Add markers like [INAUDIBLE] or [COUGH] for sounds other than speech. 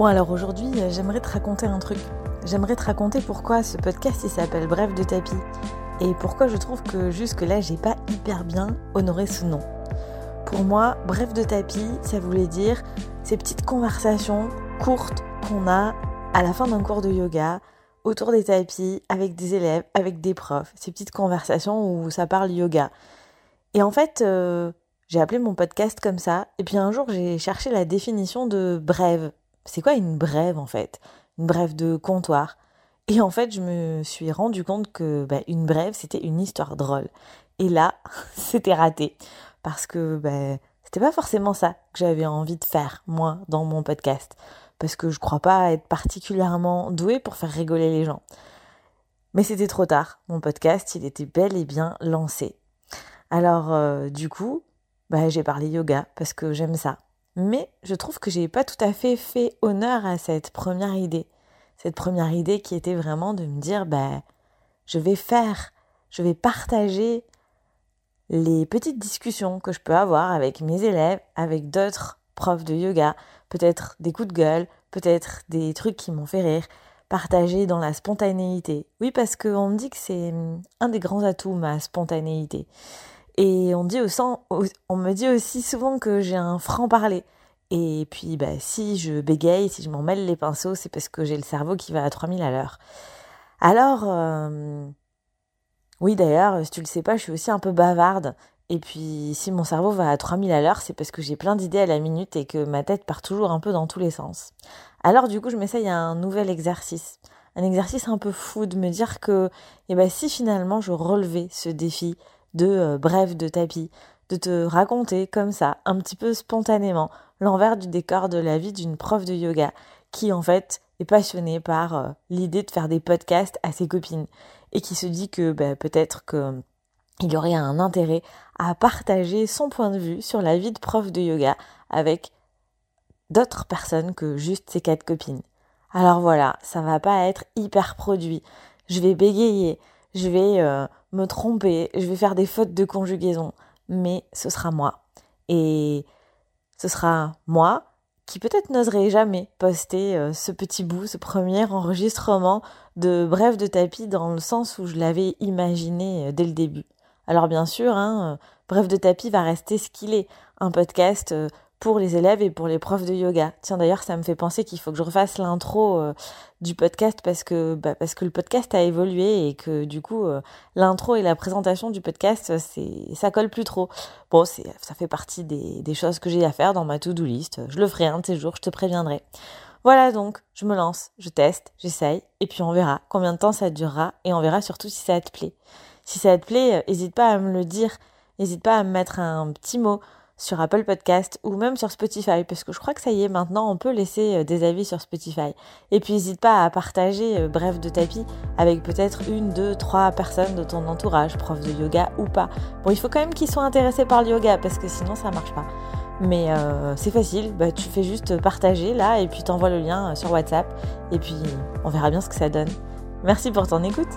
Bon alors aujourd'hui j'aimerais te raconter un truc. J'aimerais te raconter pourquoi ce podcast il s'appelle Bref de tapis et pourquoi je trouve que jusque là j'ai pas hyper bien honoré ce nom. Pour moi, Bref de tapis, ça voulait dire ces petites conversations courtes qu'on a à la fin d'un cours de yoga autour des tapis avec des élèves, avec des profs. Ces petites conversations où ça parle yoga. Et en fait, euh, j'ai appelé mon podcast comme ça. Et puis un jour, j'ai cherché la définition de brève. C'est quoi une brève en fait? Une brève de comptoir? Et en fait, je me suis rendu compte que bah, une brève, c'était une histoire drôle. Et là, [LAUGHS] c'était raté. Parce que bah, c'était pas forcément ça que j'avais envie de faire, moi, dans mon podcast. Parce que je crois pas être particulièrement douée pour faire rigoler les gens. Mais c'était trop tard. Mon podcast, il était bel et bien lancé. Alors, euh, du coup, bah, j'ai parlé yoga parce que j'aime ça. Mais je trouve que j'ai pas tout à fait fait honneur à cette première idée. Cette première idée qui était vraiment de me dire, bah, je vais faire, je vais partager les petites discussions que je peux avoir avec mes élèves, avec d'autres profs de yoga, peut-être des coups de gueule, peut-être des trucs qui m'ont fait rire, partager dans la spontanéité. Oui, parce qu'on me dit que c'est hum, un des grands atouts, ma spontanéité. Et on, me dit aussi souvent que j'ai un franc-parler. Et puis, bah, si je bégaye, si je m'en mêle les pinceaux, c'est parce que j'ai le cerveau qui va à 3000 à l'heure. Alors, euh, oui d'ailleurs, si tu le sais pas, je suis aussi un peu bavarde. Et puis, si mon cerveau va à 3000 à l'heure, c'est parce que j'ai plein d'idées à la minute et que ma tête part toujours un peu dans tous les sens. Alors, du coup, je m'essaye à un nouvel exercice. Un exercice un peu fou de me dire que, eh ben, si finalement je relevais ce défi de euh, bref de tapis, de te raconter comme ça, un petit peu spontanément, l'envers du décor de la vie d'une prof de yoga qui en fait est passionnée par euh, l'idée de faire des podcasts à ses copines et qui se dit que bah, peut-être que il aurait un intérêt à partager son point de vue sur la vie de prof de yoga avec d'autres personnes que juste ses quatre copines. Alors voilà, ça va pas être hyper produit. Je vais bégayer, je vais euh, me tromper, je vais faire des fautes de conjugaison, mais ce sera moi. Et ce sera moi qui peut-être n'oserait jamais poster euh, ce petit bout, ce premier enregistrement de Bref de tapis dans le sens où je l'avais imaginé euh, dès le début. Alors bien sûr, hein, Bref de tapis va rester ce qu'il est, un podcast pour les élèves et pour les profs de yoga. Tiens d'ailleurs ça me fait penser qu'il faut que je refasse l'intro euh, du podcast parce que bah, parce que le podcast a évolué et que du coup euh, l'intro et la présentation du podcast c'est ça colle plus trop. Bon c'est ça fait partie des, des choses que j'ai à faire dans ma to-do list. Je le ferai un de ces jours, je te préviendrai. Voilà donc, je me lance, je teste, j'essaye, et puis on verra combien de temps ça durera, et on verra surtout si ça te plaît. Si ça te plaît, n'hésite pas à me le dire, n'hésite pas à me mettre un petit mot, sur Apple Podcast ou même sur Spotify, parce que je crois que ça y est, maintenant on peut laisser euh, des avis sur Spotify. Et puis n'hésite pas à partager euh, Bref de tapis avec peut-être une, deux, trois personnes de ton entourage, prof de yoga ou pas. Bon, il faut quand même qu'ils soient intéressés par le yoga, parce que sinon ça marche pas. Mais euh, c'est facile, bah, tu fais juste partager là et puis t'envoies le lien sur WhatsApp et puis on verra bien ce que ça donne. Merci pour ton écoute.